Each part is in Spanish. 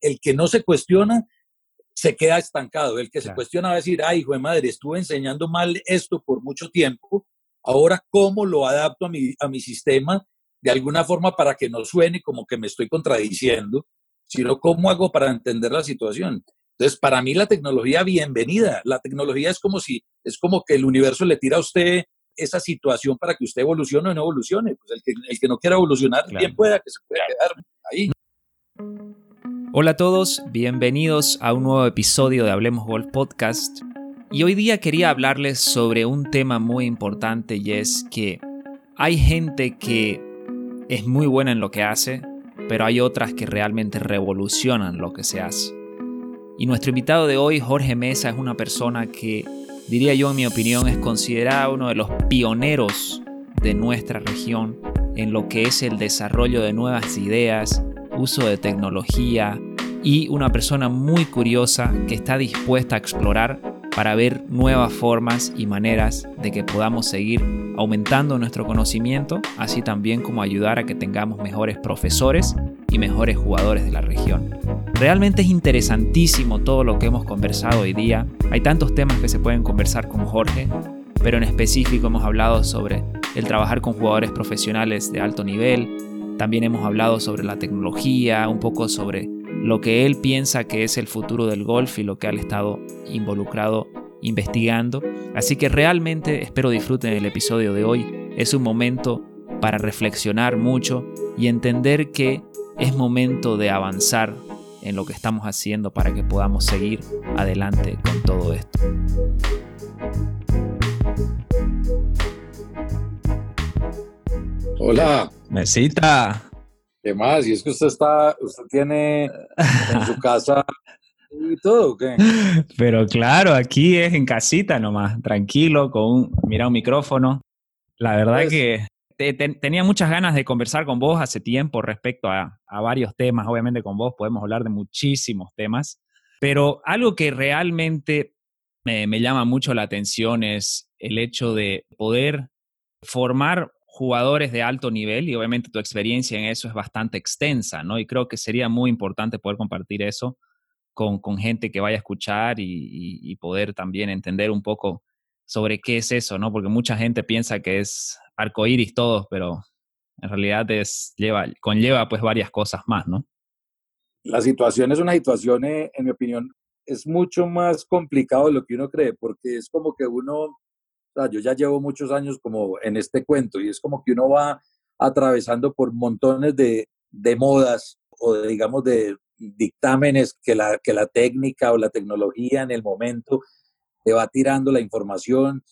El que no se cuestiona se queda estancado. El que se cuestiona va a decir, ay, hijo de madre, estuve enseñando mal esto por mucho tiempo, ahora cómo lo adapto a mi, a mi sistema de alguna forma para que no suene como que me estoy contradiciendo, sino cómo hago para entender la situación. Entonces, para mí la tecnología, bienvenida. La tecnología es como si, es como que el universo le tira a usted esa situación para que usted evolucione o no evolucione. Pues el que, el que no quiera evolucionar, bien pueda que se pueda quedar ahí. Hola a todos, bienvenidos a un nuevo episodio de Hablemos Golf Podcast. Y hoy día quería hablarles sobre un tema muy importante y es que hay gente que es muy buena en lo que hace, pero hay otras que realmente revolucionan lo que se hace. Y nuestro invitado de hoy, Jorge Mesa, es una persona que, diría yo en mi opinión, es considerado uno de los pioneros de nuestra región en lo que es el desarrollo de nuevas ideas, uso de tecnología y una persona muy curiosa que está dispuesta a explorar para ver nuevas formas y maneras de que podamos seguir aumentando nuestro conocimiento, así también como ayudar a que tengamos mejores profesores y mejores jugadores de la región. Realmente es interesantísimo todo lo que hemos conversado hoy día. Hay tantos temas que se pueden conversar con Jorge, pero en específico hemos hablado sobre el trabajar con jugadores profesionales de alto nivel, también hemos hablado sobre la tecnología, un poco sobre lo que él piensa que es el futuro del golf y lo que ha estado involucrado investigando. Así que realmente espero disfruten el episodio de hoy. Es un momento para reflexionar mucho y entender que es momento de avanzar en lo que estamos haciendo para que podamos seguir adelante con todo esto. Hola. Mesita. ¿Qué más? Y es que usted está, usted tiene en su casa y todo, ¿qué? Pero claro, aquí es en casita nomás, tranquilo, con un, mira un micrófono. La verdad pues que tenía muchas ganas de conversar con vos hace tiempo respecto a, a varios temas. Obviamente con vos podemos hablar de muchísimos temas, pero algo que realmente me, me llama mucho la atención es el hecho de poder formar jugadores de alto nivel y obviamente tu experiencia en eso es bastante extensa, ¿no? Y creo que sería muy importante poder compartir eso con, con gente que vaya a escuchar y, poder también entender un poco sobre qué es eso, ¿no? Porque mucha gente piensa que es arcoíris todo, pero en realidad es, lleva, conlleva pues varias cosas más, ¿no? La situación es una situación, eh, en mi opinión, es mucho más complicado de lo que uno cree, porque es como que uno yo ya llevo muchos años como en este cuento y es como que uno va atravesando por montones de, de modas o de, digamos de dictámenes que la, que la técnica o la tecnología en el momento te va tirando la información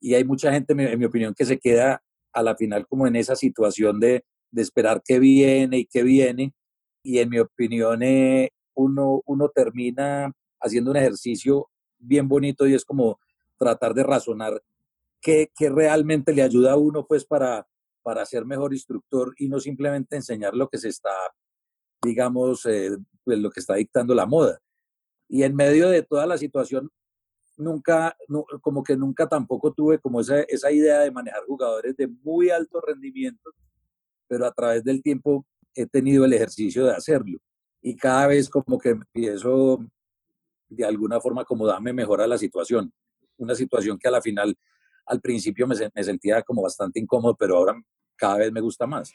y hay mucha gente, en mi opinión, que se queda a la final como en esa situación de, de esperar qué viene y qué viene y en mi opinión eh, uno, uno termina haciendo un ejercicio bien bonito y es como tratar de razonar que, realmente le ayuda a uno pues para, para ser mejor instructor y no simplemente enseñar lo que se está, digamos, eh, pues lo que está dictando la moda. Y en medio de toda la situación, nunca, como que nunca tampoco tuve como esa, esa idea de manejar jugadores de muy alto rendimiento, pero a través del tiempo he tenido el ejercicio de hacerlo. Y cada vez como que empiezo de alguna forma como darme mejor a la situación. Una situación que a la final al principio me, sentía como bastante incómodo, pero ahora cada vez me gusta más.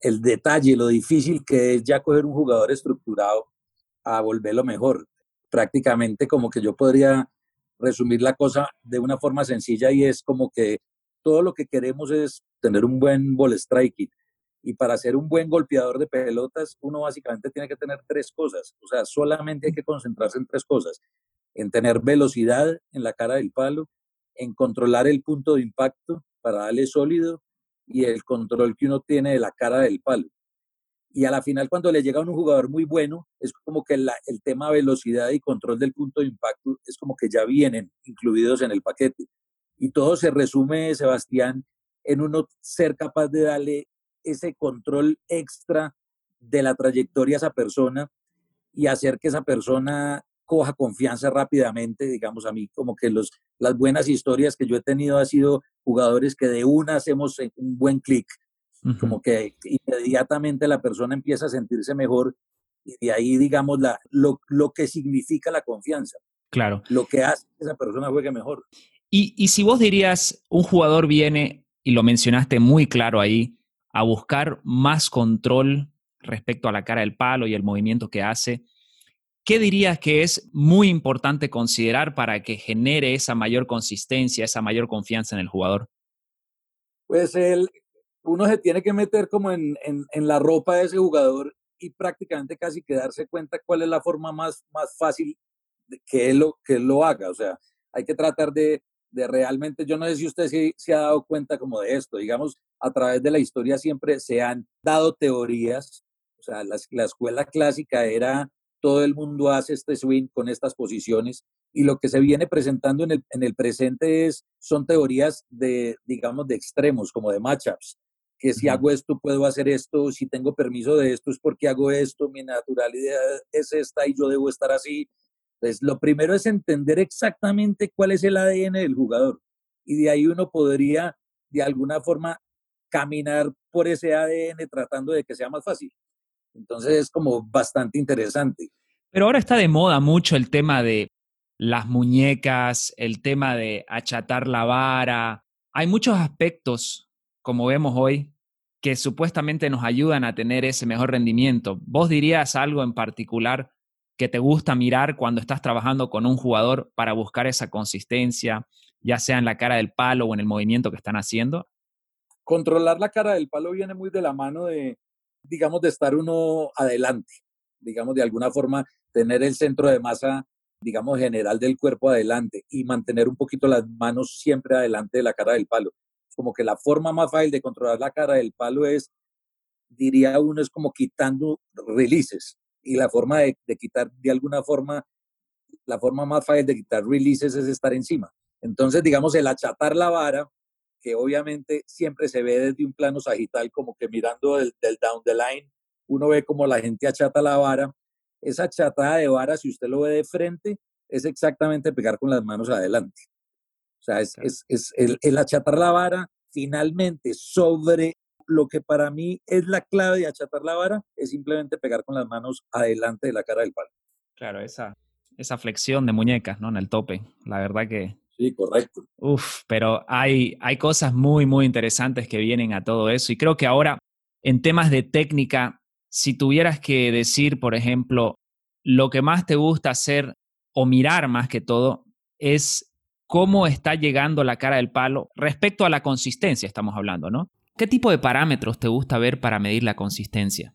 El detalle, lo difícil que es ya coger un jugador estructurado a volverlo mejor. Prácticamente como que yo podría resumir la cosa de una forma sencilla y es como que todo lo que queremos es tener un buen ball strike y para ser un buen golpeador de pelotas uno básicamente tiene que tener tres cosas, o sea, solamente hay que concentrarse en tres cosas, en tener velocidad en la cara del palo, en controlar el punto de impacto para darle sólido y el control que uno tiene de la cara del palo. Y a la final, cuando le llega a un jugador muy bueno, es como que el tema velocidad y control del punto de impacto es como que ya vienen incluidos en el paquete. Y todo se resume, Sebastián, en uno ser capaz de darle ese control extra de la trayectoria a esa persona y hacer que esa persona coja confianza rápidamente, digamos a mí, como que los, las buenas historias que yo he tenido ha sido jugadores que de una hacemos un buen clic, como que inmediatamente la persona empieza a sentirse mejor y de ahí, digamos, la, lo, lo que significa la confianza. Claro. Lo que hace que esa persona juegue mejor. Y, y si vos dirías, un jugador viene, y lo mencionaste muy claro ahí, a buscar más control respecto a la cara del palo y el movimiento que hace, ¿qué dirías que es muy importante considerar para que genere esa mayor consistencia, esa mayor confianza en el jugador? Pues el, uno se tiene que meter como en, en, en, la ropa de ese jugador y prácticamente casi que darse cuenta cuál es la forma más, más fácil de que él, lo, que él lo haga. O sea, hay que tratar de, de realmente, yo no sé si usted se, se, ha dado cuenta como de esto, digamos, a través de la historia siempre se han dado teorías, o sea, la, la escuela clásica era todo el mundo hace este swing con estas posiciones y lo que se viene presentando en el, en el presente es, son teorías de, digamos, de extremos, como de matchups, que si hago esto puedo hacer esto, si tengo permiso de esto es porque hago esto, mi naturalidad es esta y yo debo estar así. Entonces, lo primero es entender exactamente cuál es el ADN del jugador y de ahí uno podría, de alguna forma, caminar por ese ADN tratando de que sea más fácil. Entonces, es como bastante interesante. Pero ahora está de moda mucho el tema de las muñecas, el tema de achatar la vara. Hay muchos aspectos, como vemos hoy, que supuestamente nos ayudan a tener ese mejor rendimiento. ¿Vos dirías algo en particular que te gusta mirar cuando estás trabajando con un jugador para buscar esa consistencia, ya sea en la cara del palo o en el movimiento que están haciendo? Controlar la cara del palo viene muy de la mano de, digamos, de estar uno adelante, digamos, de alguna forma tener el centro de masa, digamos, general del cuerpo adelante y mantener un poquito las manos siempre adelante de la cara del palo. Como que la forma más fácil de controlar la cara del palo es, diría uno, es como quitando releases. Y la forma de, de quitar, de alguna forma, la forma más fácil de quitar releases es estar encima. Entonces, digamos, el achatar la vara que obviamente siempre se ve desde un plano sagital, como que mirando del, del down the line, uno ve como la gente achata la vara. Esa achatada de vara, si usted lo ve de frente, es exactamente pegar con las manos adelante. O sea, es, es, es el, el achatar la vara finalmente sobre lo que para mí es la clave de achatar la vara, es simplemente pegar con las manos adelante de la cara del palo. Claro, esa, esa flexión de muñecas, ¿no? En el tope. La verdad que Sí, correcto. Uf, pero hay, hay cosas muy, muy interesantes que vienen a todo eso. Y creo que ahora, en temas de técnica, si tuvieras que decir, por ejemplo, lo que más te gusta hacer o mirar más que todo, es cómo está llegando la cara del palo respecto a la consistencia, estamos hablando, ¿no? ¿Qué tipo de parámetros te gusta ver para medir la consistencia?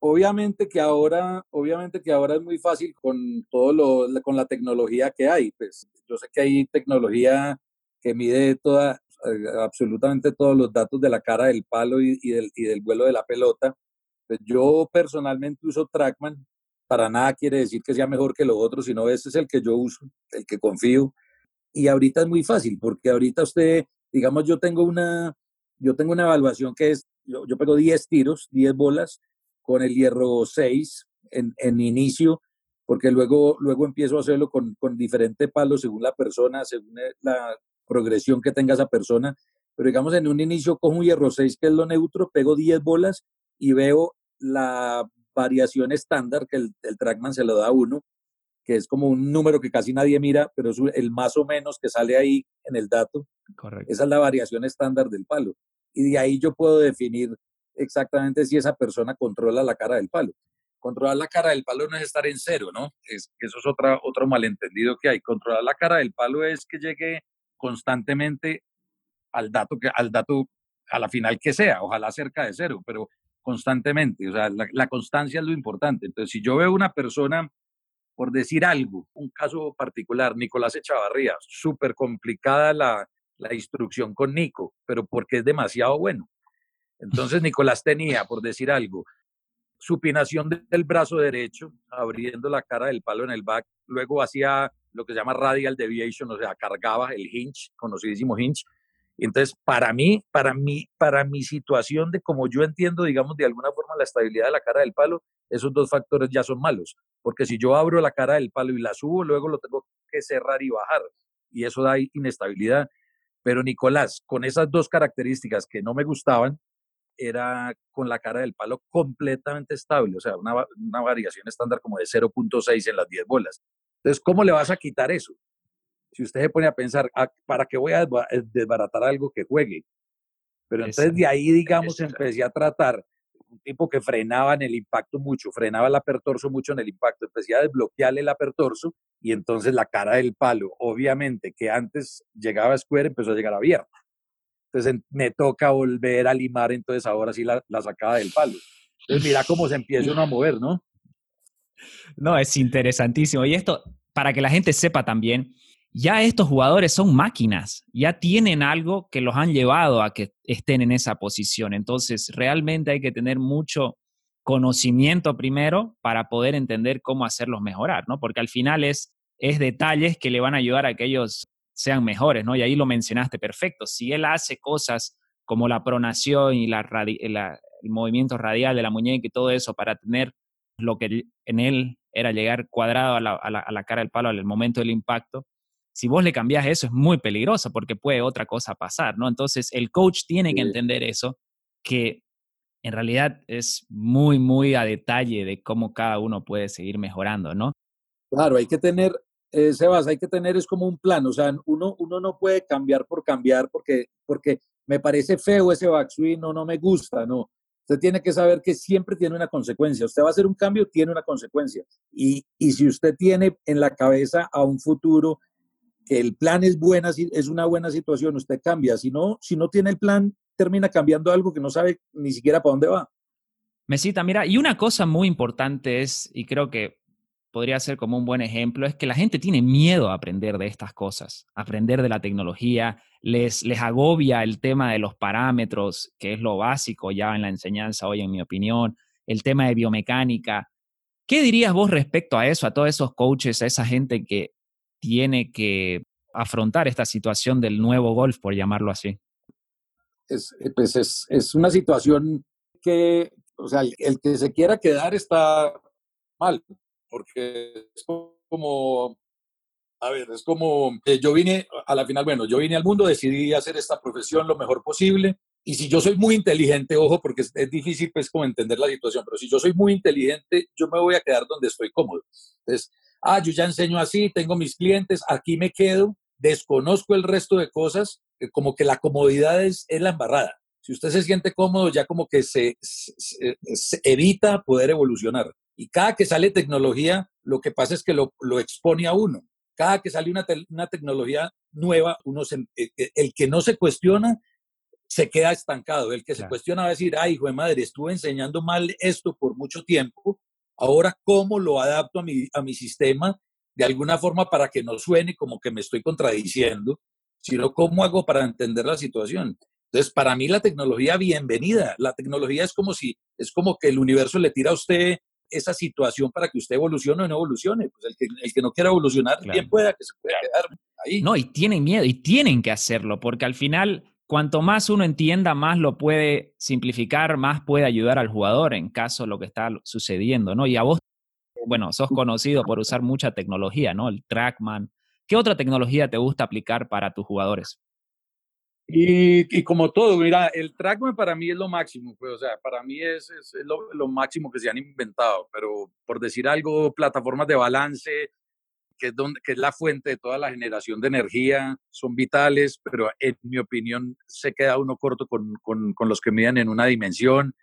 Obviamente que ahora, obviamente que ahora es muy fácil con todo lo, con la tecnología que hay. Pues yo sé que hay tecnología que mide toda, eh, absolutamente todos los datos de la cara del palo y, y, del, y del vuelo de la pelota. Pues yo personalmente uso Trackman. Para nada quiere decir que sea mejor que lo otro, sino ese es el que yo uso, el que confío. Y ahorita es muy fácil, porque ahorita usted, digamos, yo tengo una, yo tengo una evaluación que es, yo, yo pego 10 tiros, 10 bolas, con el hierro 6 en, en, inicio, porque luego, luego empiezo a hacerlo con, con diferentes palos según la persona, según la progresión que tenga esa persona. Pero digamos, en un inicio cojo un hierro 6, que es lo neutro, pego 10 bolas y veo la variación estándar que el, el trackman se lo da a uno, que es como un número que casi nadie mira, pero es el más o menos que sale ahí en el dato. Correcto. Esa es la variación estándar del palo. Y de ahí yo puedo definir exactamente si esa persona controla la cara del palo. Controlar la cara del palo no es estar en cero, ¿no? Es, eso es otra, otro malentendido que hay. Controlar la cara del palo es que llegue constantemente al dato, que, al dato a la final que sea, ojalá cerca de cero, pero constantemente. O sea, la, la constancia es lo importante. Entonces, si yo veo una persona, por decir algo, un caso particular, Nicolás Echavarría, súper complicada la, la instrucción con Nico, pero porque es demasiado bueno. Entonces Nicolás tenía, por decir algo, supinación del brazo derecho, abriendo la cara del palo en el back, luego hacía lo que se llama radial deviation, o sea, cargaba el hinge, conocidísimo hinge. Entonces, para mí, para mí, para mi situación de como yo entiendo, digamos, de alguna forma la estabilidad de la cara del palo, esos dos factores ya son malos, porque si yo abro la cara del palo y la subo, luego lo tengo que cerrar y bajar, y eso da inestabilidad. Pero Nicolás, con esas dos características que no me gustaban, era con la cara del palo completamente estable, o sea, una, una variación estándar como de 0.6 en las 10 bolas. Entonces, ¿cómo le vas a quitar eso? Si usted se pone a pensar, ah, ¿para qué voy a eh, desbaratar algo que juegue? Pero entonces de ahí, digamos, empecé a tratar un tipo que frenaba en el impacto mucho, frenaba el apertorso mucho en el impacto, empecé a desbloquearle el apertorso y entonces la cara del palo, obviamente que antes llegaba a square, empezó a llegar abierta. Entonces me toca volver a limar, entonces ahora sí la, la sacaba del palo. Entonces mira cómo se empieza uno a mover, ¿no? No, es interesantísimo. Y esto, para que la gente sepa también, ya estos jugadores son máquinas, ya tienen algo que los han llevado a que estén en esa posición. Entonces, realmente hay que tener mucho conocimiento primero para poder entender cómo hacerlos mejorar, ¿no? Porque al final es, es detalles que le van a ayudar a que ellos sean mejores, ¿no? Y ahí lo mencionaste perfecto. Si él hace cosas como la pronación y la, el movimiento radial de la muñeca y todo eso para tener lo que en él era llegar cuadrado a la, a la cara del palo al momento del impacto, si vos le cambias eso es muy peligroso porque puede otra cosa pasar, ¿no? Entonces el coach tiene que entender eso, que en realidad es muy, muy a detalle de cómo cada uno puede seguir mejorando, ¿no? Claro, hay que tener, eh, Sebas, hay que tener es como un plan, o sea, uno, uno no puede cambiar por cambiar porque, porque me parece feo ese backswing o no me gusta, no. Usted tiene que saber que siempre tiene una consecuencia. Usted va a hacer un cambio, tiene una consecuencia. Y, y si usted tiene en la cabeza a un futuro que el plan es buena, es una buena situación, usted cambia. Si no, si no tiene el plan, termina cambiando algo que no sabe ni siquiera para dónde va. Mesita, mira, y una cosa muy importante es, y creo que podría ser como un buen ejemplo, es que la gente tiene miedo a aprender de estas cosas, aprender de la tecnología, les, les agobia el tema de los parámetros, que es lo básico ya en la enseñanza hoy, en mi opinión, el tema de biomecánica. ¿Qué dirías vos respecto a eso, a todos esos coaches, a esa gente que tiene que afrontar esta situación del nuevo golf, por llamarlo así? Es, eh, pues es, es una situación que, o sea, el, que se quiera quedar está mal, porque es como, a ver, es como, yo vine a la final, bueno, yo vine al mundo, decidí hacer esta profesión lo mejor posible, y si yo soy muy inteligente, ojo, porque es, difícil pues como entender la situación, pero si yo soy muy inteligente, yo me voy a quedar donde estoy cómodo. Entonces, ah, yo ya enseño así, tengo mis clientes, aquí me quedo, desconozco el resto de cosas, eh, como que la comodidad es, la embarrada. Si usted se siente cómodo, ya como que se, evita poder evolucionar. Y cada que sale tecnología, lo que pasa es que lo, expone a uno. Cada que sale una, tecnología nueva, uno eh, eh, el que no se cuestiona se queda estancado. El que se cuestiona va a decir, ay, hijo de madre, estuve enseñando mal esto por mucho tiempo Ahora, ¿cómo lo adapto a mi, a mi sistema de alguna forma para que no suene como que me estoy contradiciendo, sino cómo hago para entender la situación? Entonces, para mí la tecnología, bienvenida. La tecnología es como si, es como que el universo le tira a usted esa situación para que usted evolucione o no evolucione. Pues el que, el que no quiera evolucionar, bien pueda que se pueda quedar ahí. No, y tienen miedo, y tienen que hacerlo, porque al final cuanto más uno entienda, más lo puede simplificar, más puede ayudar al jugador en caso de lo que está sucediendo, ¿no? Y a vos, bueno, sos conocido por usar mucha tecnología, ¿no? El Trackman. ¿Qué otra tecnología te gusta aplicar para tus jugadores? Y, como todo, mira, el Trackman para mí es lo máximo, pues, o sea, para mí es, lo, lo, máximo que se han inventado, pero por decir algo, plataformas de balance, que es, donde, que es la fuente de toda la generación de energía, son vitales, pero en mi opinión se queda uno corto con, con, con los que miden en una dimensión.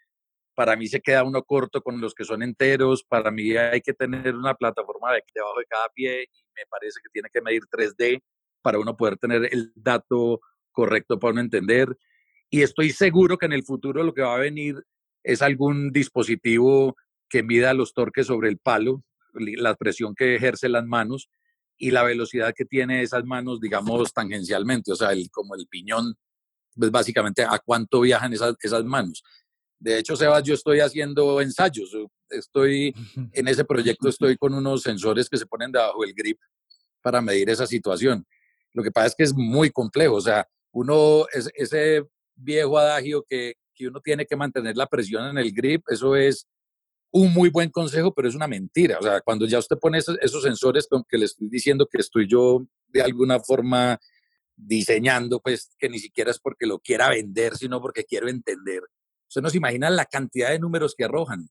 Para mí se queda uno corto con los que son enteros. Para mí hay que tener una plataforma de, debajo de cada pie y me parece que tiene que medir 3D para uno poder tener el dato correcto para uno entender. Y estoy seguro que en el futuro lo que va a venir es algún dispositivo que mida los torques sobre el palo, la presión que ejerce las manos y la velocidad que tiene esas manos, digamos, tangencialmente, o sea, el, como el piñón, pues básicamente a cuánto viajan esas, esas manos. De hecho, Sebas, yo estoy haciendo ensayos, estoy en ese proyecto, estoy con unos sensores que se ponen debajo del grip para medir esa situación. Lo que pasa es que es muy complejo, o sea, uno, es, ese viejo adagio que, que uno tiene que mantener la presión en el grip, eso es un muy buen consejo, pero es una mentira. O sea, cuando ya usted pone esos, sensores con que le estoy diciendo que estoy yo de alguna forma diseñando, pues que ni siquiera es porque lo quiera vender, sino porque quiero entender. Usted no se imagina la cantidad de números que arrojan,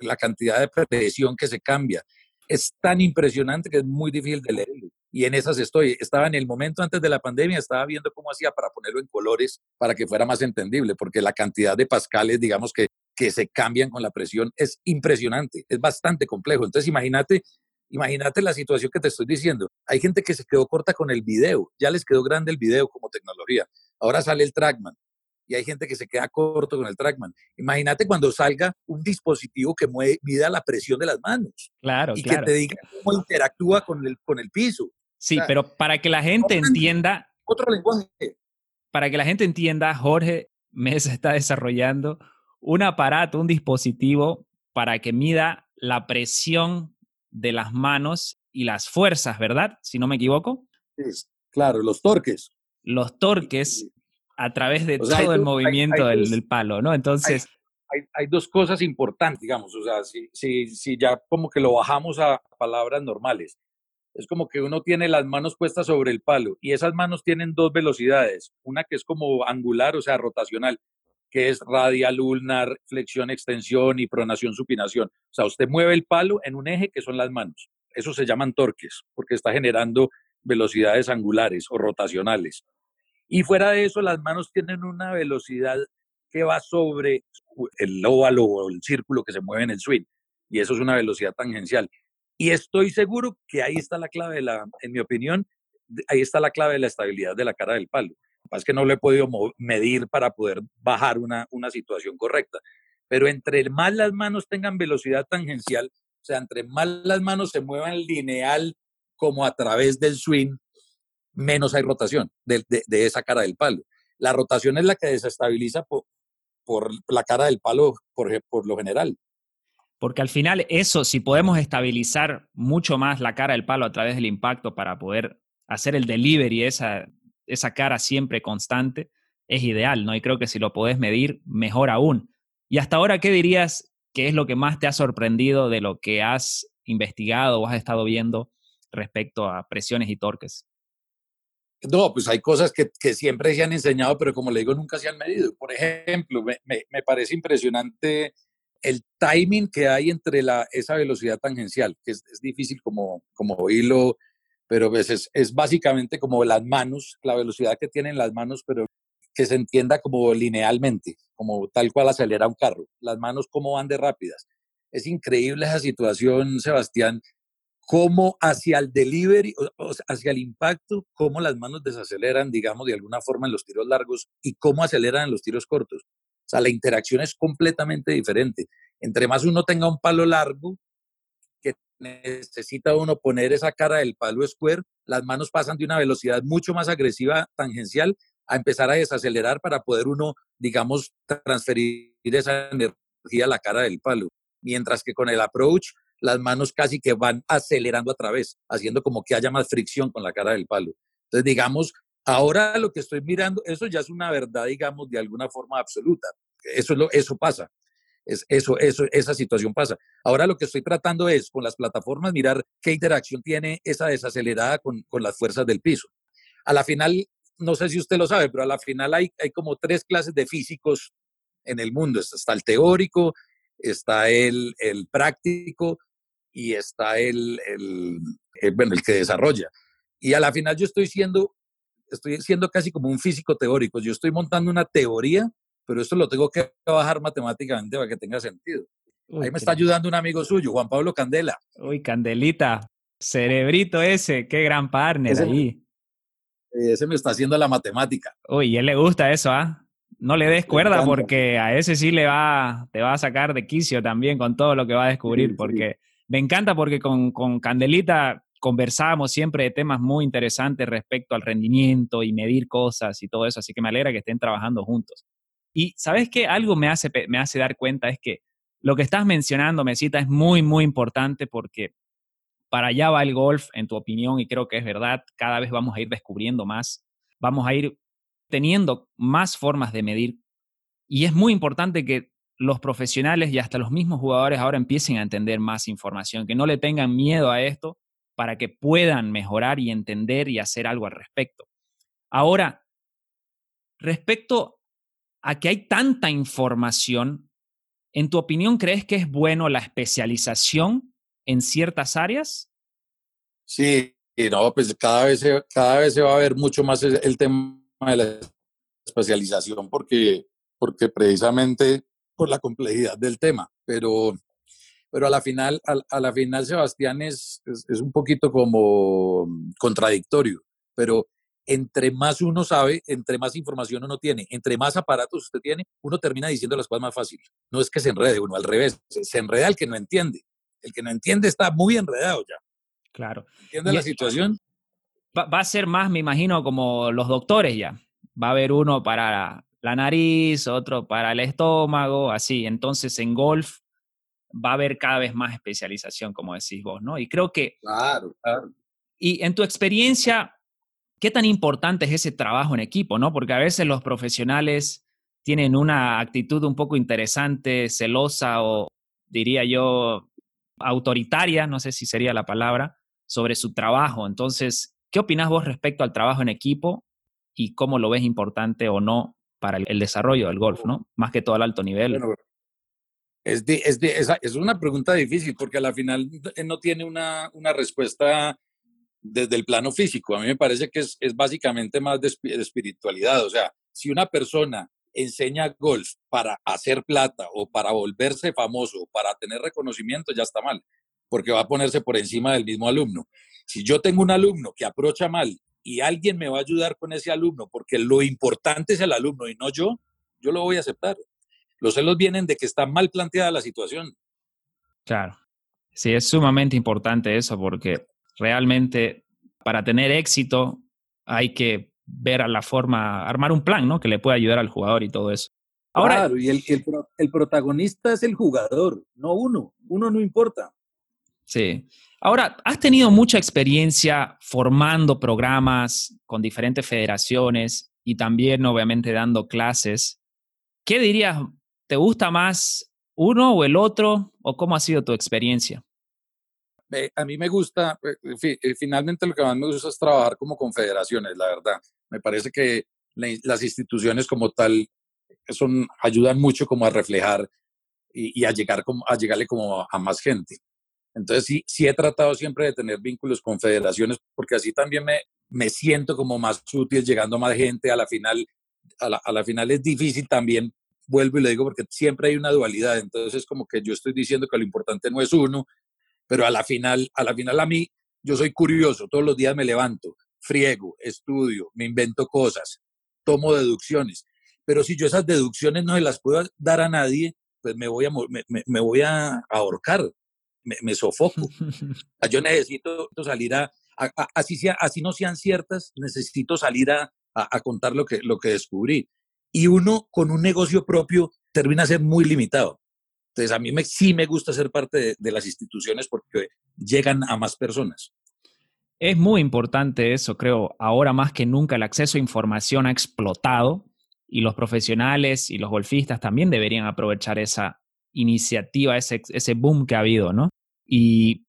la cantidad de presión que se cambia. Es tan impresionante que es muy difícil de leer. Y en esas estoy. Estaba en el momento antes de la pandemia, estaba viendo cómo hacía para ponerlo en colores para que fuera más entendible, porque la cantidad de pascales, digamos, que, que se cambian con la presión es impresionante, es bastante complejo. Entonces, imagínate Imagínate la situación que te estoy diciendo. Hay gente que se quedó corta con el video, ya les quedó grande el video como tecnología. Ahora sale el trackman y hay gente que se queda corto con el trackman. Imagínate cuando salga un dispositivo que mida la presión de las manos. Claro, y que te diga cómo interactúa con el, con el piso. Sí, pero para que la gente entienda. Otro lenguaje. Para que la gente entienda, Jorge Mesa está desarrollando un aparato, un dispositivo para que mida la presión de las manos y las fuerzas, ¿verdad? Si no me equivoco. claro, los torques. Los torques a través de todo el movimiento del, palo, ¿no? Entonces... Hay, dos cosas importantes, digamos, o sea, si, si, si ya como que lo bajamos a palabras normales, es como que uno tiene las manos puestas sobre el palo y esas manos tienen dos velocidades, una que es como angular, o sea, rotacional, que es radial, ulnar, flexión, extensión y pronación, supinación. O sea, usted mueve el palo en un eje que son las manos. Eso se llaman torques, porque está generando velocidades angulares o rotacionales. Y fuera de eso, las manos tienen una velocidad que va sobre el óvalo o el círculo que se mueve en el swing. Y eso es una velocidad tangencial. Y estoy seguro que ahí está la clave, de la, en mi opinión, ahí está la clave de la estabilidad de la cara del palo es que no lo he podido medir para poder bajar una, una situación correcta. Pero entre más las manos tengan velocidad tangencial, o sea, entre más las manos se muevan lineal como a través del swing, menos hay rotación de, de, esa cara del palo. La rotación es la que desestabiliza por, por la cara del palo por, por lo general. Porque al final eso, si podemos estabilizar mucho más la cara del palo a través del impacto para poder hacer el delivery, esa esa cara siempre constante, es ideal, ¿no? Y creo que si lo podés medir, mejor aún. Y hasta ahora, ¿qué dirías que es lo que más te ha sorprendido de lo que has investigado o has estado viendo respecto a presiones y torques? No, pues hay cosas que, siempre se han enseñado, pero como le digo, nunca se han medido. Por ejemplo, me, parece impresionante el timing que hay entre la, esa velocidad tangencial, que es, difícil como, como oírlo pero pues es, es básicamente como las manos, la velocidad que tienen las manos, pero que se entienda como linealmente, como tal cual acelera un carro. Las manos cómo van de rápidas. Es increíble esa situación, Sebastián, cómo hacia el delivery, hacia el impacto, cómo las manos desaceleran, digamos, de alguna forma en los tiros largos y cómo aceleran en los tiros cortos. O sea, la interacción es completamente diferente. Entre más uno tenga un palo largo, necesita uno poner esa cara del palo square, las manos pasan de una velocidad mucho más agresiva tangencial a empezar a desacelerar para poder uno, digamos, transferir esa energía a la cara del palo. Mientras que con el approach, las manos casi que van acelerando a través, haciendo como que haya más fricción con la cara del palo. Entonces, digamos, ahora lo que estoy mirando, eso ya es una verdad, digamos, de alguna forma absoluta. Eso, es lo, eso pasa eso, eso, esa situación pasa. Ahora lo que estoy tratando es con las plataformas mirar qué interacción tiene esa desacelerada con, con las fuerzas del piso. A la final, no sé si usted lo sabe, pero a la final hay, hay como tres clases de físicos en el mundo. Está el teórico, está el, el práctico y está el, el, el, bueno, el que desarrolla. Y a la final yo estoy siendo, estoy siendo casi como un físico teórico. Yo estoy montando una teoría pero esto lo tengo que bajar matemáticamente para que tenga sentido. Ahí me está ayudando un amigo suyo, Juan Pablo Candela. Uy, Candelita, cerebrito ese, qué gran partner ahí. Ese me está haciendo la matemática. Uy, y él le gusta eso, ¿ah? No le des cuerda porque a ese sí le va, te va a sacar de quicio también con todo lo que va a descubrir, porque me encanta porque con, con Candelita conversábamos siempre de temas muy interesantes respecto al rendimiento y medir cosas y todo eso, así que me alegra que estén trabajando juntos. Y sabes qué, algo me hace, me hace dar cuenta es que lo que estás mencionando, Mesita, es muy, muy importante porque para allá va el golf, en tu opinión, y creo que es verdad, cada vez vamos a ir descubriendo más, vamos a ir teniendo más formas de medir. Y es muy importante que los profesionales y hasta los mismos jugadores ahora empiecen a entender más información, que no le tengan miedo a esto para que puedan mejorar y entender y hacer algo al respecto. Ahora, respecto a que hay tanta información, ¿en tu opinión crees que es bueno la especialización en ciertas áreas? Sí, no, pues cada vez, cada vez se va a ver mucho más el tema de la especialización porque, porque precisamente por la complejidad del tema, pero, pero a la final, a, la final Sebastián es, es, un poquito como contradictorio, pero entre más uno sabe, entre más información uno tiene, entre más aparatos usted tiene, uno termina diciendo las cosas más fácil. No es que se enrede uno, al revés, se, enreda el que no entiende. El que no entiende está muy enredado ya. Claro. ¿Entiende la situación? Va, va, a ser más, me imagino, como los doctores ya. Va a haber uno para la nariz, otro para el estómago, así. Entonces, en golf va a haber cada vez más especialización, como decís vos, ¿no? Y creo que... Claro, claro. Y en tu experiencia, ¿Qué tan importante es ese trabajo en equipo, no? Porque a veces los profesionales tienen una actitud un poco interesante, celosa o diría yo autoritaria, no sé si sería la palabra, sobre su trabajo. Entonces, ¿qué opinas vos respecto al trabajo en equipo y cómo lo ves importante o no para el, desarrollo del golf, ¿no? Más que todo al alto nivel. Es, es, es, una pregunta difícil porque a la final no tiene una, una respuesta desde el plano físico. A mí me parece que es, básicamente más de, espiritualidad. O sea, si una persona enseña golf para hacer plata o para volverse famoso o para tener reconocimiento, ya está mal, porque va a ponerse por encima del mismo alumno. Si yo tengo un alumno que aprocha mal y alguien me va a ayudar con ese alumno, porque lo importante es el alumno y no yo, yo lo voy a aceptar. Los celos vienen de que está mal planteada la situación. Claro. Sí, es sumamente importante eso porque realmente para tener éxito hay que ver a la forma, armar un plan, ¿no? Que le pueda ayudar al jugador y todo eso. Ahora, claro, y el, el, protagonista es el jugador, no uno. Uno no importa. Sí. Ahora, has tenido mucha experiencia formando programas con diferentes federaciones y también, obviamente, dando clases. ¿Qué dirías? ¿Te gusta más uno o el otro? ¿O cómo ha sido tu experiencia? a mí me gusta, eh, eh, finalmente lo que más me gusta es trabajar como confederaciones, la verdad. Me parece que las instituciones como tal son, ayudan mucho como a reflejar y, a, llegar como, a llegarle como a más gente. Entonces sí, sí he tratado siempre de tener vínculos con federaciones porque así también me, me siento como más útil llegando a más gente. A la final, a la final es difícil también vuelvo y le digo porque siempre hay una dualidad, entonces es como que yo estoy diciendo que lo importante no es uno, pero a la final, a la final a mí, yo soy curioso, todos los días me levanto, friego, estudio, me invento cosas, tomo deducciones, pero si yo esas deducciones no se las puedo dar a nadie, pues me voy a, me, voy a ahorcar, me, sofoco. Yo necesito salir a, así, sea, así no sean ciertas, necesito salir a, a, contar lo que, lo que descubrí. Y uno con un negocio propio termina a ser muy limitado. Entonces, a mí me, sí me gusta ser parte de, las instituciones porque llegan a más personas. Es muy importante eso, creo. Ahora más que nunca el acceso a información ha explotado y los profesionales y los golfistas también deberían aprovechar esa iniciativa, ese, ese boom que ha habido, ¿no? Y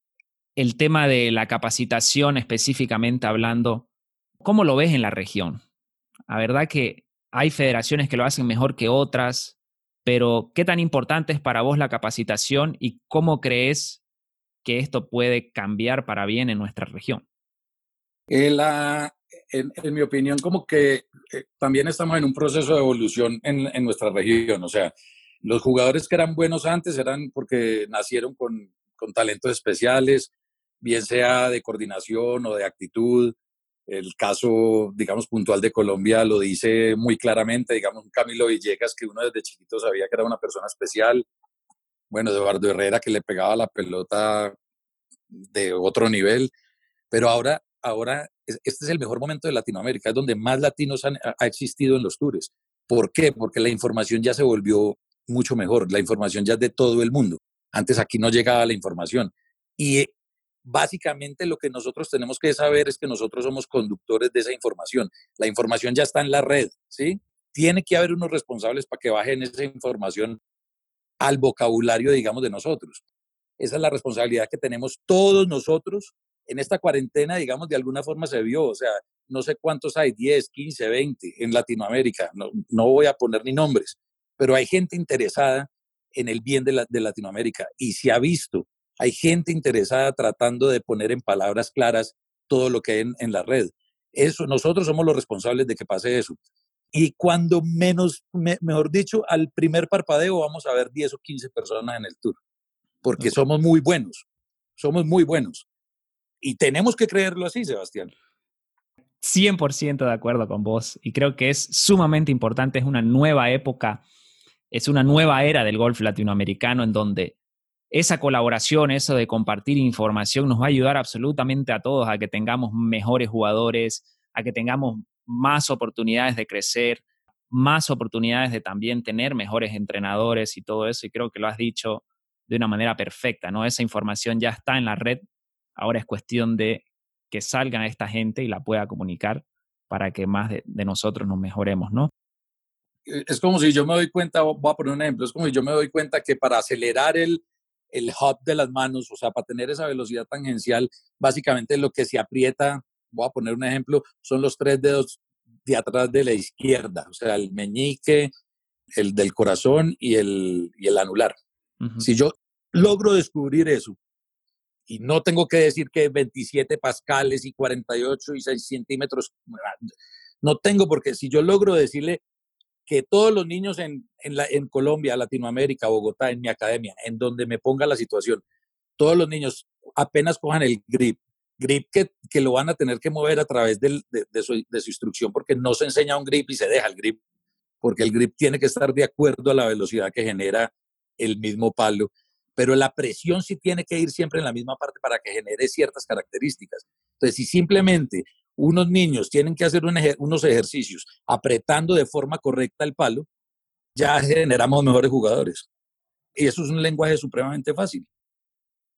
el tema de la capacitación específicamente hablando, ¿cómo lo ves en la región? La verdad que hay federaciones que lo hacen mejor que otras, pero ¿qué tan importante es para vos la capacitación y cómo crees que esto puede cambiar para bien en nuestra región? Eh, en, mi opinión, como que eh, también estamos en un proceso de evolución en, nuestra región. O sea, los jugadores que eran buenos antes eran porque nacieron con, con talentos especiales, bien sea de coordinación o de actitud, el caso, digamos, puntual de Colombia lo dice muy claramente, digamos, Camilo Villegas, que uno desde chiquito sabía que era una persona especial. Bueno, Eduardo Herrera, que le pegaba la pelota de otro nivel. Pero ahora, ahora este es el mejor momento de Latinoamérica, es donde más latinos han, ha existido en los tours. ¿Por qué? Porque la información ya se volvió mucho mejor, la información ya es de todo el mundo. Antes aquí no llegaba la información. Y básicamente lo que nosotros tenemos que saber es que nosotros somos conductores de esa información. La información ya está en la red, ¿sí? Tiene que haber unos responsables para que bajen esa información al vocabulario, digamos, de nosotros. Esa es la responsabilidad que tenemos todos nosotros en esta cuarentena, digamos, de alguna forma se vio, o sea, no sé cuántos hay, 10, 15, 20 en Latinoamérica, no, voy a poner ni nombres, pero hay gente interesada en el bien de, de Latinoamérica y se ha visto, hay gente interesada tratando de poner en palabras claras todo lo que hay en, la red. Eso, nosotros somos los responsables de que pase eso. Y cuando menos, mejor dicho, al primer parpadeo vamos a ver 10 o 15 personas en el tour, porque somos muy buenos, somos muy buenos. Y tenemos que creerlo así, Sebastián. 100% de acuerdo con vos y creo que es sumamente importante, es una nueva época, es una nueva era del golf latinoamericano en donde esa colaboración, eso de compartir información nos va a ayudar absolutamente a todos a que tengamos mejores jugadores, a que tengamos más oportunidades de crecer, más oportunidades de también tener mejores entrenadores y todo eso y creo que lo has dicho de una manera perfecta, ¿no? Esa información ya está en la red, ahora es cuestión de que salga esta gente y la pueda comunicar para que más de, nosotros nos mejoremos, ¿no? Eh, es como si yo me doy cuenta, voy a poner un ejemplo, es como si yo me doy cuenta que para acelerar el, el hub de las manos, o sea, para tener esa velocidad tangencial, básicamente lo que se aprieta, voy a poner un ejemplo, son los tres dedos de atrás de la izquierda, o sea, el meñique, el del corazón y el, y el anular. Si yo logro descubrir eso y no tengo que decir que 27 pascales y 48 y 6 centímetros, no tengo porque si yo logro decirle que todos los niños en, en, la, en Colombia, Latinoamérica, Bogotá, en mi academia, en donde me ponga la situación, todos los niños apenas cojan el grip, grip que, que lo van a tener que mover a través de, de, su, de su instrucción, porque no se enseña un grip y se deja el grip, porque el grip tiene que estar de acuerdo a la velocidad que genera el mismo palo pero la presión sí tiene que ir siempre en la misma parte para que genere ciertas características. Entonces, si simplemente unos niños tienen que hacer unos ejercicios apretando de forma correcta el palo, ya generamos mejores jugadores. Y eso es un lenguaje supremamente fácil.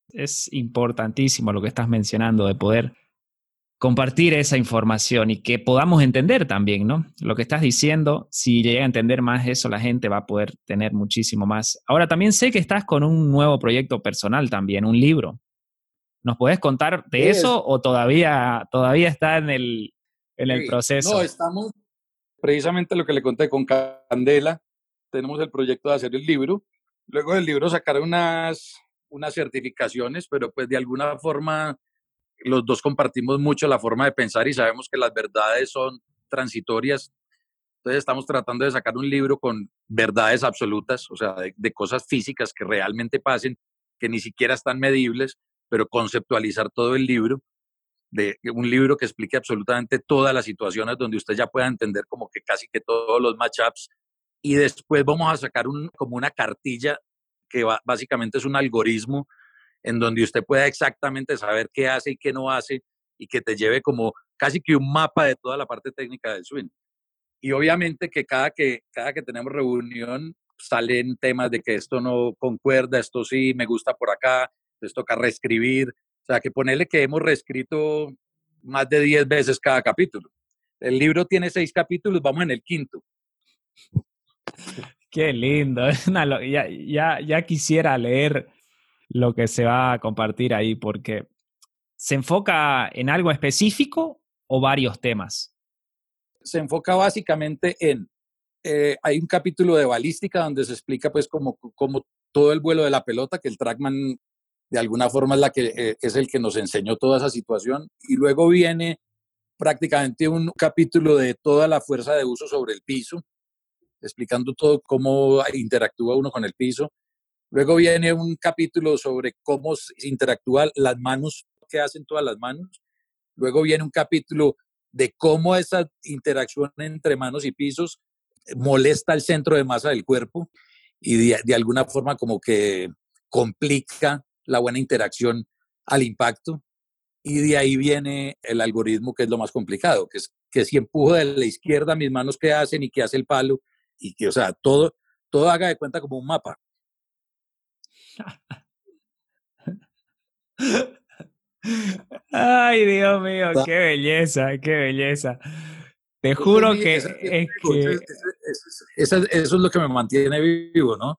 Es importantísimo lo que estás mencionando de poder compartir esa información y que podamos entender también, ¿no? Lo que estás diciendo, si llega a entender más eso, la gente va a poder tener muchísimo más. Ahora, también sé que estás con un nuevo proyecto personal también, un libro. ¿Nos puedes contar de eso o todavía, todavía está en el, en el proceso? No, estamos precisamente lo que le conté con Candela. Tenemos el proyecto de hacer el libro. Luego del libro sacar unas, unas certificaciones, pero pues de alguna forma los dos compartimos mucho la forma de pensar y sabemos que las verdades son transitorias. Entonces estamos tratando de sacar un libro con verdades absolutas, o sea, de, cosas físicas que realmente pasen, que ni siquiera están medibles, pero conceptualizar todo el libro, de un libro que explique absolutamente todas las situaciones donde usted ya pueda entender como que casi que todos los matchups. Y después vamos a sacar un, como una cartilla que básicamente es un algoritmo en donde usted pueda exactamente saber qué hace y qué no hace y que te lleve como casi que un mapa de toda la parte técnica del swing. Y obviamente que cada que, cada que tenemos reunión salen temas de que esto no concuerda, esto sí, me gusta por acá, les toca reescribir. O sea, que ponerle que hemos reescrito más de 10 veces cada capítulo. El libro tiene seis capítulos, vamos en el quinto. Qué lindo. ya, ya, ya quisiera leer lo que se va a compartir ahí, porque ¿se enfoca en algo específico o varios temas? Se enfoca básicamente en, eh, hay un capítulo de balística donde se explica pues como, como todo el vuelo de la pelota, que el trackman de alguna forma es, la que, eh, es el que nos enseñó toda esa situación, y luego viene prácticamente un capítulo de toda la fuerza de uso sobre el piso, explicando todo cómo interactúa uno con el piso. Luego viene un capítulo sobre cómo interactúan las manos, qué hacen todas las manos. Luego viene un capítulo de cómo esa interacción entre manos y pisos molesta el centro de masa del cuerpo y de, alguna forma como que complica la buena interacción al impacto. Y de ahí viene el algoritmo que es lo más complicado, que es que si empujo de la izquierda mis manos qué hacen y qué hace el palo y que, o sea, todo, todo haga de cuenta como un mapa. Ay, Dios mío, qué belleza, qué belleza. Te juro que, es que... Eso, es lo que me mantiene vivo, ¿no?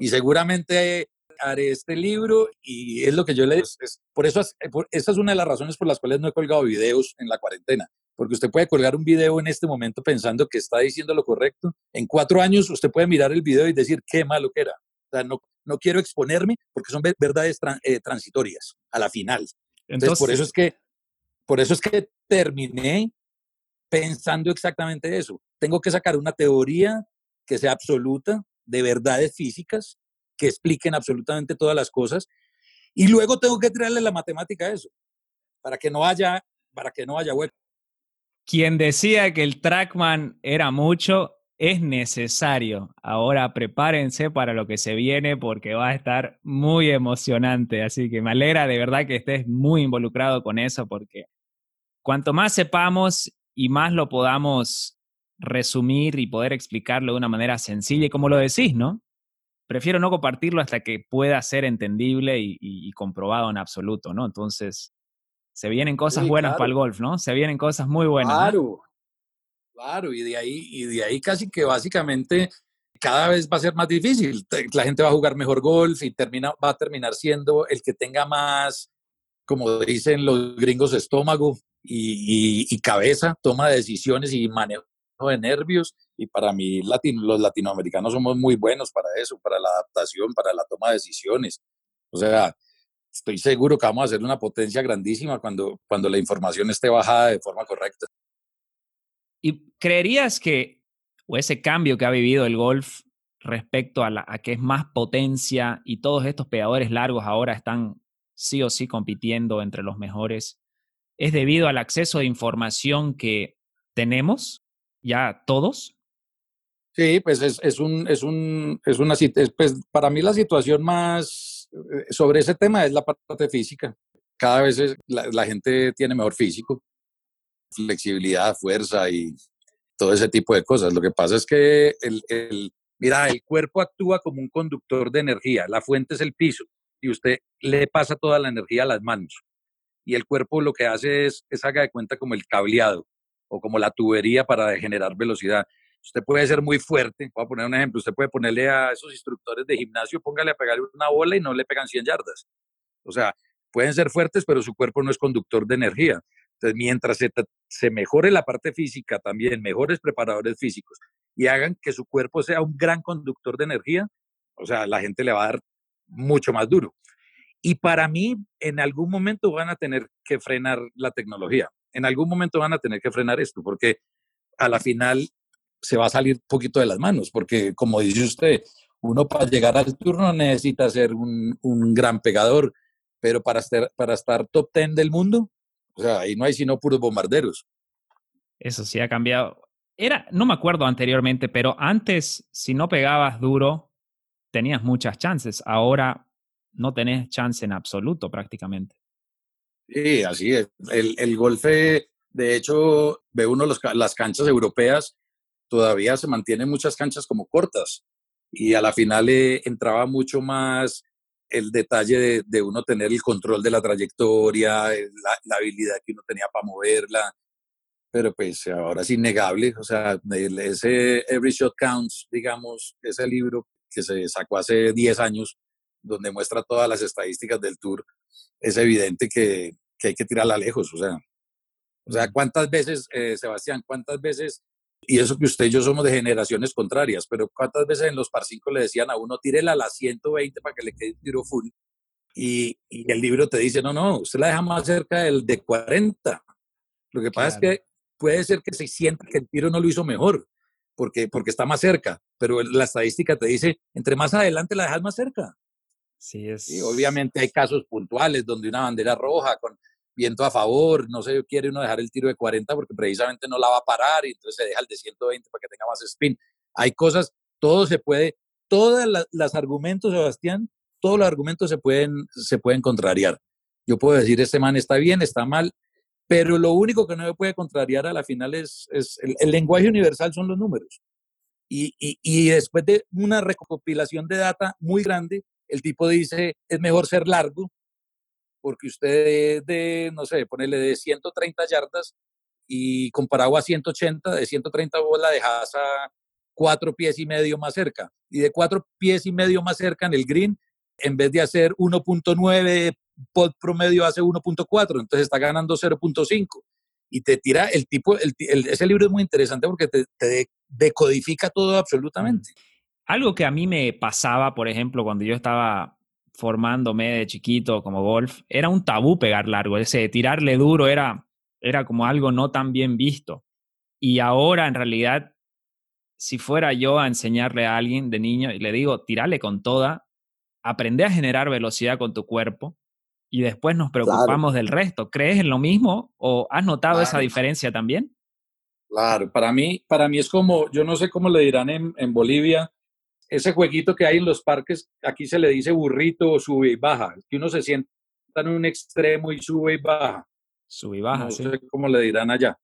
Y seguramente haré este libro y es lo que yo le es, por eso es, esa es una de las razones por las cuales no he colgado videos en la cuarentena porque usted puede colgar un video en este momento pensando que está diciendo lo correcto. En cuatro años usted puede mirar el video y decir qué malo que era. O sea, no, no quiero exponerme porque son verdades eh, transitorias a la final. Entonces, por eso es que por eso es que terminé pensando exactamente eso. Tengo que sacar una teoría que sea absoluta de verdades físicas que expliquen absolutamente todas las cosas y luego tengo que traerle la matemática a eso para que no haya para que no haya hueco. Quien decía que el trackman era mucho es necesario. Ahora prepárense para lo que se viene porque va a estar muy emocionante. Así que me alegra de verdad que estés muy involucrado con eso porque cuanto más sepamos y más lo podamos resumir y poder explicarlo de una manera sencilla y como lo decís, ¿no? Prefiero no compartirlo hasta que pueda ser entendible y, comprobado en absoluto, ¿no? Entonces, se vienen cosas buenas para el golf, ¿no? Se vienen cosas muy buenas. Claro, claro, y de ahí, y de ahí casi que básicamente cada vez va a ser más difícil. La gente va a jugar mejor golf y termina, va a terminar siendo el que tenga más, como dicen los gringos, estómago y, cabeza, toma de decisiones y manejo de nervios. Y para mí los latinoamericanos somos muy buenos para eso, para la adaptación, para la toma de decisiones. O sea, estoy seguro que vamos a ser una potencia grandísima cuando, cuando la información esté bajada de forma correcta. ¿Y creerías que, o ese cambio que ha vivido el golf respecto a, la, a que es más potencia y todos estos pegadores largos ahora están sí o sí compitiendo entre los mejores, es debido al acceso de información que tenemos ya todos? Sí, pues es, es un, es un, es una, pues para mí la situación más eh, sobre ese tema es la parte física. Cada vez la, gente tiene mejor físico, flexibilidad, fuerza y todo ese tipo de cosas. Lo que pasa es que el, el, mira, el cuerpo actúa como un conductor de energía. La fuente es el piso y usted le pasa toda la energía a las manos y el cuerpo lo que hace es, es haga de cuenta como el cableado o como la tubería para generar velocidad. Usted puede ser muy fuerte, voy a poner un ejemplo, usted puede ponerle a esos instructores de gimnasio, póngale a pegar una bola y no le pegan 100 yardas. O sea, pueden ser fuertes, pero su cuerpo no es conductor de energía. Entonces, mientras se, se mejore la parte física también, mejores preparadores físicos y hagan que su cuerpo sea un gran conductor de energía, o sea, la gente le va a dar mucho más duro. Y para mí, en algún momento van a tener que frenar la tecnología. En algún momento van a tener que frenar esto, porque a la final se va a salir poquito de las manos, porque como dice usted, uno para llegar al turno necesita ser un, un gran pegador, pero para estar, para estar top 10 del mundo, o sea, ahí no hay sino puros bombarderos. Eso sí ha cambiado. Era, no me acuerdo anteriormente, pero antes, si no pegabas duro, tenías muchas chances. Ahora no tenés chance en absoluto prácticamente. Sí, así es. El, el golfe, de hecho, ve uno los, las canchas europeas, todavía se mantienen muchas canchas como cortas y a la final eh, entraba mucho más el detalle de, uno tener el control de la trayectoria, la, habilidad que uno tenía para moverla, pero pues ahora es innegable, o sea, ese Every Shot Counts, digamos, ese libro que se sacó hace 10 años, donde muestra todas las estadísticas del tour, es evidente que, que hay que tirarla lejos. O sea, o sea ¿cuántas veces, eh, Sebastián, cuántas veces, y eso que usted y yo somos de generaciones contrarias, pero cuántas veces en los par 5 le decían a uno, tírela a las 120 para que le quede un tiro full? Y, y, el libro te dice, no, no, usted la deja más cerca del de 40. Lo que pasa es que puede ser que se sienta que el tiro no lo hizo mejor, porque, porque está más cerca, pero la estadística te dice, entre más adelante la dejas más cerca. Sí, es... Y obviamente hay casos puntuales donde una bandera roja con viento a favor, no sé, quiere uno dejar el tiro de 40 porque precisamente no la va a parar y entonces se deja el de 120 para que tenga más spin. Hay cosas, todo se puede, todos los argumentos, Sebastián, todos los argumentos se pueden, se pueden contrariar. Yo puedo decir, este man está bien, está mal, pero lo único que no me puede contrariar a la final es, es el, lenguaje universal son los números. Y, y, y después de una recopilación de data muy grande, el tipo dice, es mejor ser largo, porque usted de, no sé, ponerle de 130 yardas y comparado a 180, de 130 vos la dejas a cuatro pies y medio más cerca. Y de cuatro pies y medio más cerca en el green, en vez de hacer 1.9, pod promedio hace 1.4, entonces está ganando 0.5. Y te tira el tipo, ese libro es muy interesante porque te, te decodifica todo absolutamente. Algo que a mí me pasaba, por ejemplo, cuando yo estaba formándome de chiquito como golf, era un tabú pegar largo. Ese tirarle duro era, era como algo no tan bien visto. Y ahora, en realidad, si fuera yo a enseñarle a alguien de niño y le digo, tirale con toda, aprende a generar velocidad con tu cuerpo y después nos preocupamos del resto. ¿Crees en lo mismo o has notado esa diferencia también? Claro, para mí, para mí es como, yo no sé cómo le dirán en, en Bolivia, ese jueguito que hay en los parques, aquí se le dice burrito o sube y baja, que uno se sienta en un extremo y sube y baja. Sube y baja, no sé cómo le dirán allá.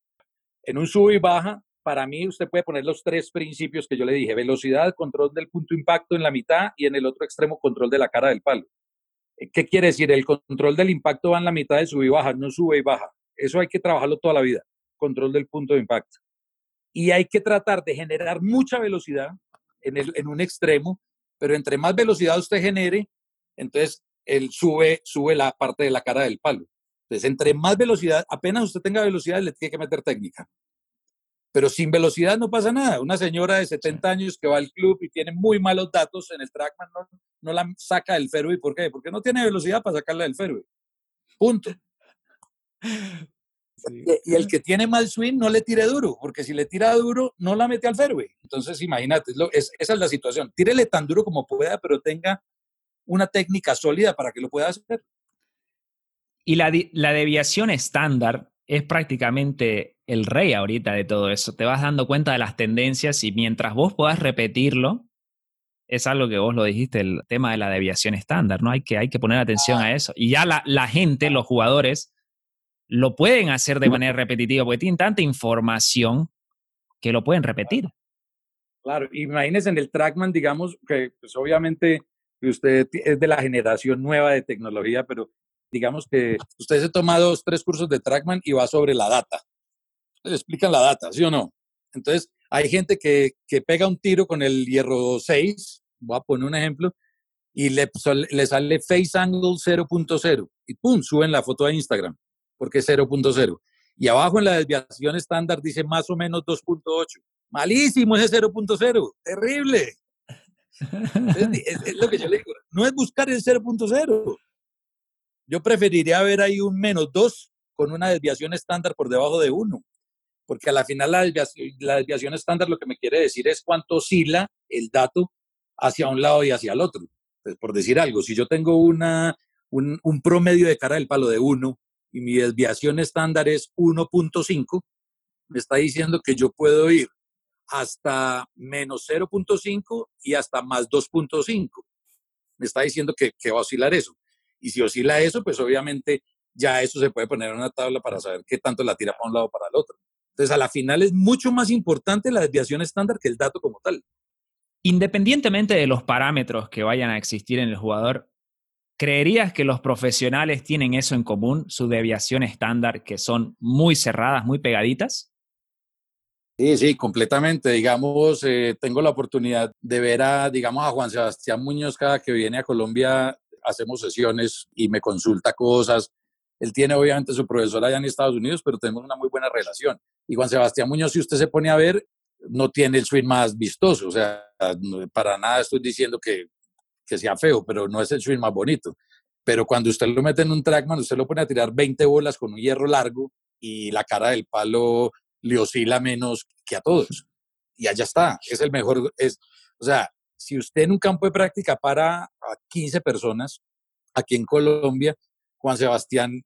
En un sube y baja, para mí usted puede poner los tres principios que yo le dije, velocidad, control del punto de impacto en la mitad y en el otro extremo control de la cara del palo. Eh, ¿Qué quiere decir? El control del impacto va en la mitad de sube y baja, no sube y baja. Eso hay que trabajarlo toda la vida, control del punto de impacto. Y hay que tratar de generar mucha velocidad en, un extremo, pero entre más velocidad usted genere, entonces él sube, sube la parte de la cara del palo. Entonces, entre más velocidad, apenas usted tenga velocidad, le tiene que meter técnica. Pero sin velocidad no pasa nada. Una señora de 70 años que va al club y tiene muy malos datos en el trackman no, no la saca del fairway. ¿Por qué? Porque no tiene velocidad para sacarla del fairway. Punto. Y, el que tiene mal swing no le tire duro, porque si le tira duro, no la mete al fairway. Entonces, imagínate, esa es la situación. Tírele tan duro como pueda, pero tenga una técnica sólida para que lo pueda hacer. Y la, la deviación estándar es prácticamente el rey ahorita de todo eso. Te vas dando cuenta de las tendencias y mientras vos puedas repetirlo, es algo que vos lo dijiste, el tema de la deviación estándar, ¿no? Hay que, hay que poner atención a eso. Y ya la, la gente, los jugadores, lo pueden hacer de manera repetitiva porque tienen tanta información que lo pueden repetir. Claro, imagínense en el Trackman, digamos, que pues obviamente usted es de la generación nueva de tecnología, pero digamos que usted se toma dos, tres cursos de Trackman y va sobre la data. Le explican la data, ¿sí o no? Entonces, hay gente que, que pega un tiro con el hierro 6, voy a poner un ejemplo, y le, le sale face angle 0.0 y pum, suben la foto a Instagram porque es 0.0. Y abajo en la desviación estándar dice más o menos 2.8. Malísimo ese 0.0, terrible. Es, lo que yo le digo, no es buscar el 0.0. Yo preferiría ver ahí un menos 2 con una desviación estándar por debajo de 1, porque a la final la desviación, la desviación estándar lo que me quiere decir es cuánto oscila el dato hacia un lado y hacia el otro. Pues, por decir algo, si yo tengo una, un, un promedio de cara del palo de 1 y mi desviación estándar es 1.5, me está diciendo que yo puedo ir hasta menos 0.5 y hasta más 2.5. Me está diciendo que, que, va a oscilar eso. Y si oscila eso, pues obviamente ya eso se puede poner en una tabla para saber qué tanto la tira para un lado o para el otro. Entonces, a la final es mucho más importante la desviación estándar que el dato como tal. Independientemente de los parámetros que vayan a existir en el jugador, ¿Creerías que los profesionales tienen eso en común, su deviación estándar, que son muy cerradas, muy pegaditas? Sí, sí, completamente. Digamos, eh, tengo la oportunidad de ver a, digamos, a Juan Sebastián Muñoz cada que viene a Colombia, hacemos sesiones y me consulta cosas. Él tiene obviamente su profesor allá en Estados Unidos, pero tenemos una muy buena relación. Y Juan Sebastián Muñoz, si usted se pone a ver, no tiene el swing más vistoso. O sea, para nada estoy diciendo que que sea feo, pero no es el swing más bonito. Pero cuando usted lo mete en un trackman, usted lo pone a tirar 20 bolas con un hierro largo y la cara del palo le oscila menos que a todos. Y allá está, es el mejor. Es, o sea, si usted en un campo de práctica para a 15 personas, aquí en Colombia, Juan Sebastián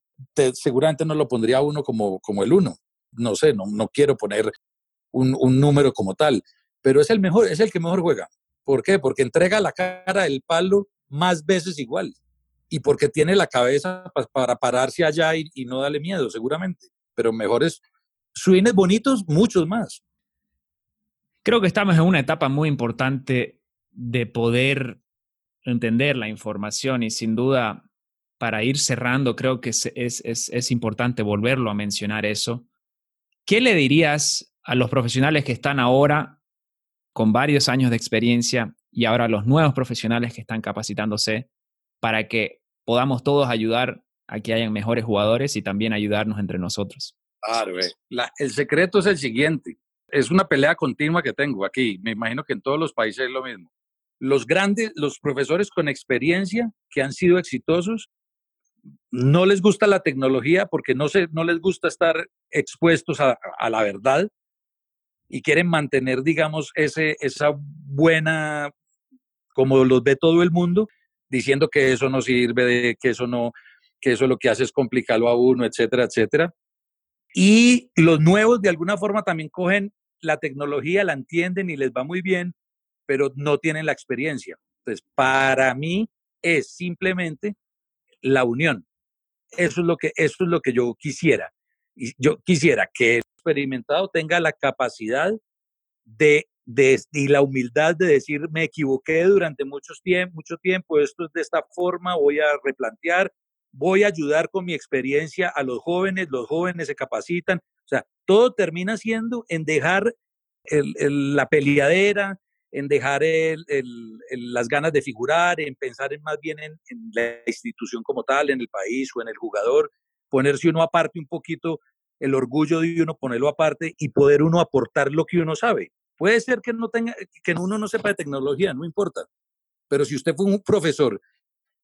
seguramente no lo pondría uno como, como el uno. No sé, no, no quiero poner un, un número como tal, pero es el mejor, es el que mejor juega. ¿Por qué? Porque entrega la cara del palo más veces igual y porque tiene la cabeza para pararse allá y, no darle miedo, seguramente. Pero mejores swings bonitos, muchos más. Creo que estamos en una etapa muy importante de poder entender la información y sin duda para ir cerrando creo que es, es, es importante volverlo a mencionar eso. ¿Qué le dirías a los profesionales que están ahora con varios años de experiencia y ahora los nuevos profesionales que están capacitándose, para que podamos todos ayudar a que hayan mejores jugadores y también ayudarnos entre nosotros. Eh. el secreto es el siguiente. Es una pelea continua que tengo aquí. Me imagino que en todos los países es lo mismo. Los grandes, los profesores con experiencia que han sido exitosos, no les gusta la tecnología porque no, se, no les gusta estar expuestos a la verdad y quieren mantener, digamos, ese, esa buena, como los ve todo el mundo, diciendo que eso no sirve, que eso no, que eso lo que hace es complicarlo a uno, etcétera, etcétera. Y los nuevos de alguna forma también cogen la tecnología, la entienden y les va muy bien, pero no tienen la experiencia. Entonces, para mí es simplemente la unión. Eso es lo que, eso es lo que yo quisiera. Y yo quisiera que tenga la capacidad de, y la humildad de decir, me equivoqué durante muchos mucho tiempo, esto es de esta forma, voy a replantear, voy a ayudar con mi experiencia a los jóvenes, los jóvenes se capacitan, o sea, todo termina siendo en dejar la peleadera, en dejar las ganas de figurar, en pensar en más bien en, la institución como tal, en el país o en el jugador, ponerse uno aparte un poquito, el orgullo de uno, ponerlo aparte y poder uno aportar lo que uno sabe. Puede ser que, no tenga, que uno no sepa de tecnología, no importa, pero si usted fue un profesor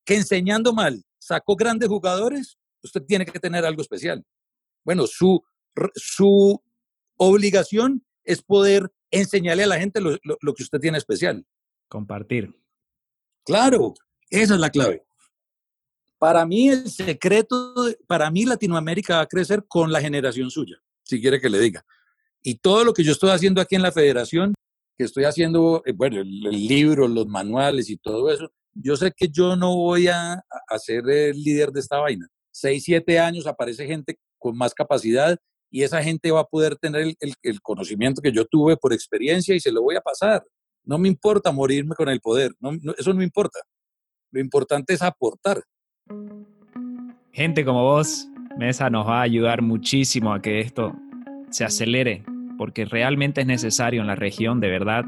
que enseñando mal sacó grandes jugadores, usted tiene que tener algo especial. Bueno, su, su obligación es poder enseñarle a la gente lo, que usted tiene especial. Compartir. Claro, esa es la clave. Para mí el secreto, para mí Latinoamérica va a crecer con la generación suya, si quiere que le diga. Y todo lo que yo estoy haciendo aquí en la federación, que estoy haciendo, eh, bueno, el, el libro, los manuales y todo eso, yo sé que yo no voy a, a ser el líder de esta vaina. Seis, siete años aparece gente con más capacidad y esa gente va a poder tener el, conocimiento que yo tuve por experiencia y se lo voy a pasar. No me importa morirme con el poder, no, eso no me importa. Lo importante es aportar. Gente como vos, Mesa, nos va a ayudar muchísimo a que esto se acelere, porque realmente es necesario en la región, de verdad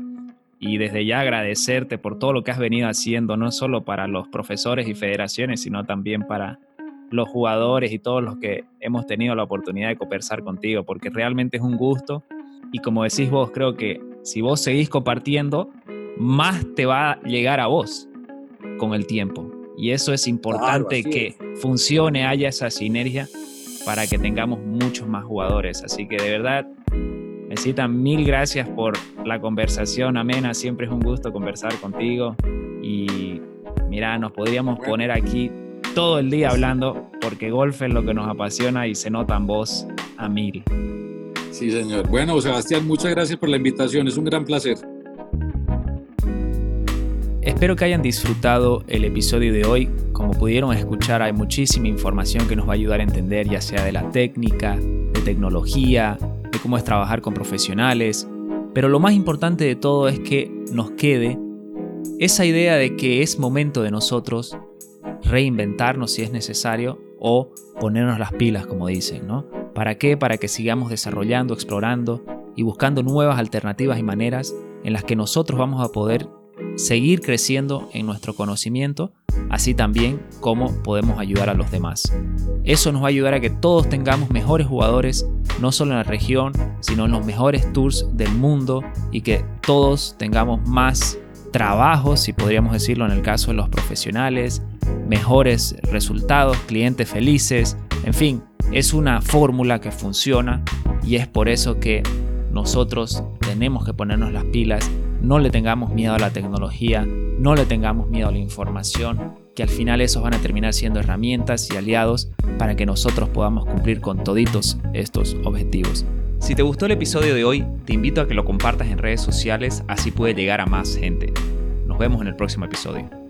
y desde ya agradecerte por todo lo que has venido haciendo, no solo para los profesores y federaciones, sino también para los jugadores y todos los que hemos tenido la oportunidad de conversar contigo, porque realmente es un gusto y como decís vos, creo que si vos seguís compartiendo, más te va a llegar a vos con el tiempo. Y eso es importante que funcione, haya esa sinergia para que tengamos muchos más jugadores. Así que de verdad, Mesita, mil gracias por la conversación amena. Siempre es un gusto conversar contigo. Y mira, nos podríamos poner aquí todo el día hablando porque golf es lo que nos apasiona y se nota en voz a mil. Sí, señor. Bueno, Sebastián, muchas gracias por la invitación. Es un gran placer. Espero que hayan disfrutado el episodio de hoy. Como pudieron escuchar, hay muchísima información que nos va a ayudar a entender, ya sea de la técnica, de tecnología, de cómo es trabajar con profesionales, pero lo más importante de todo es que nos quede esa idea de que es momento de nosotros reinventarnos si es necesario o ponernos las pilas, como dicen, ¿no? ¿Para qué? Para que sigamos desarrollando, explorando y buscando nuevas alternativas y maneras en las que nosotros vamos a poder seguir creciendo en nuestro conocimiento, así también como podemos ayudar a los demás. Eso nos va a ayudar a que todos tengamos mejores jugadores, no solo en la región, sino en los mejores tours del mundo y que todos tengamos más trabajos, si podríamos decirlo en el caso de los profesionales, mejores resultados, clientes felices, en fin, es una fórmula que funciona y es por eso que nosotros tenemos que ponernos las pilas no le tengamos miedo a la tecnología, no le tengamos miedo a la información, que al final esos van a terminar siendo herramientas y aliados para que nosotros podamos cumplir con toditos estos objetivos. Si te gustó el episodio de hoy, te invito a que lo compartas en redes sociales, así puede llegar a más gente. Nos vemos en el próximo episodio.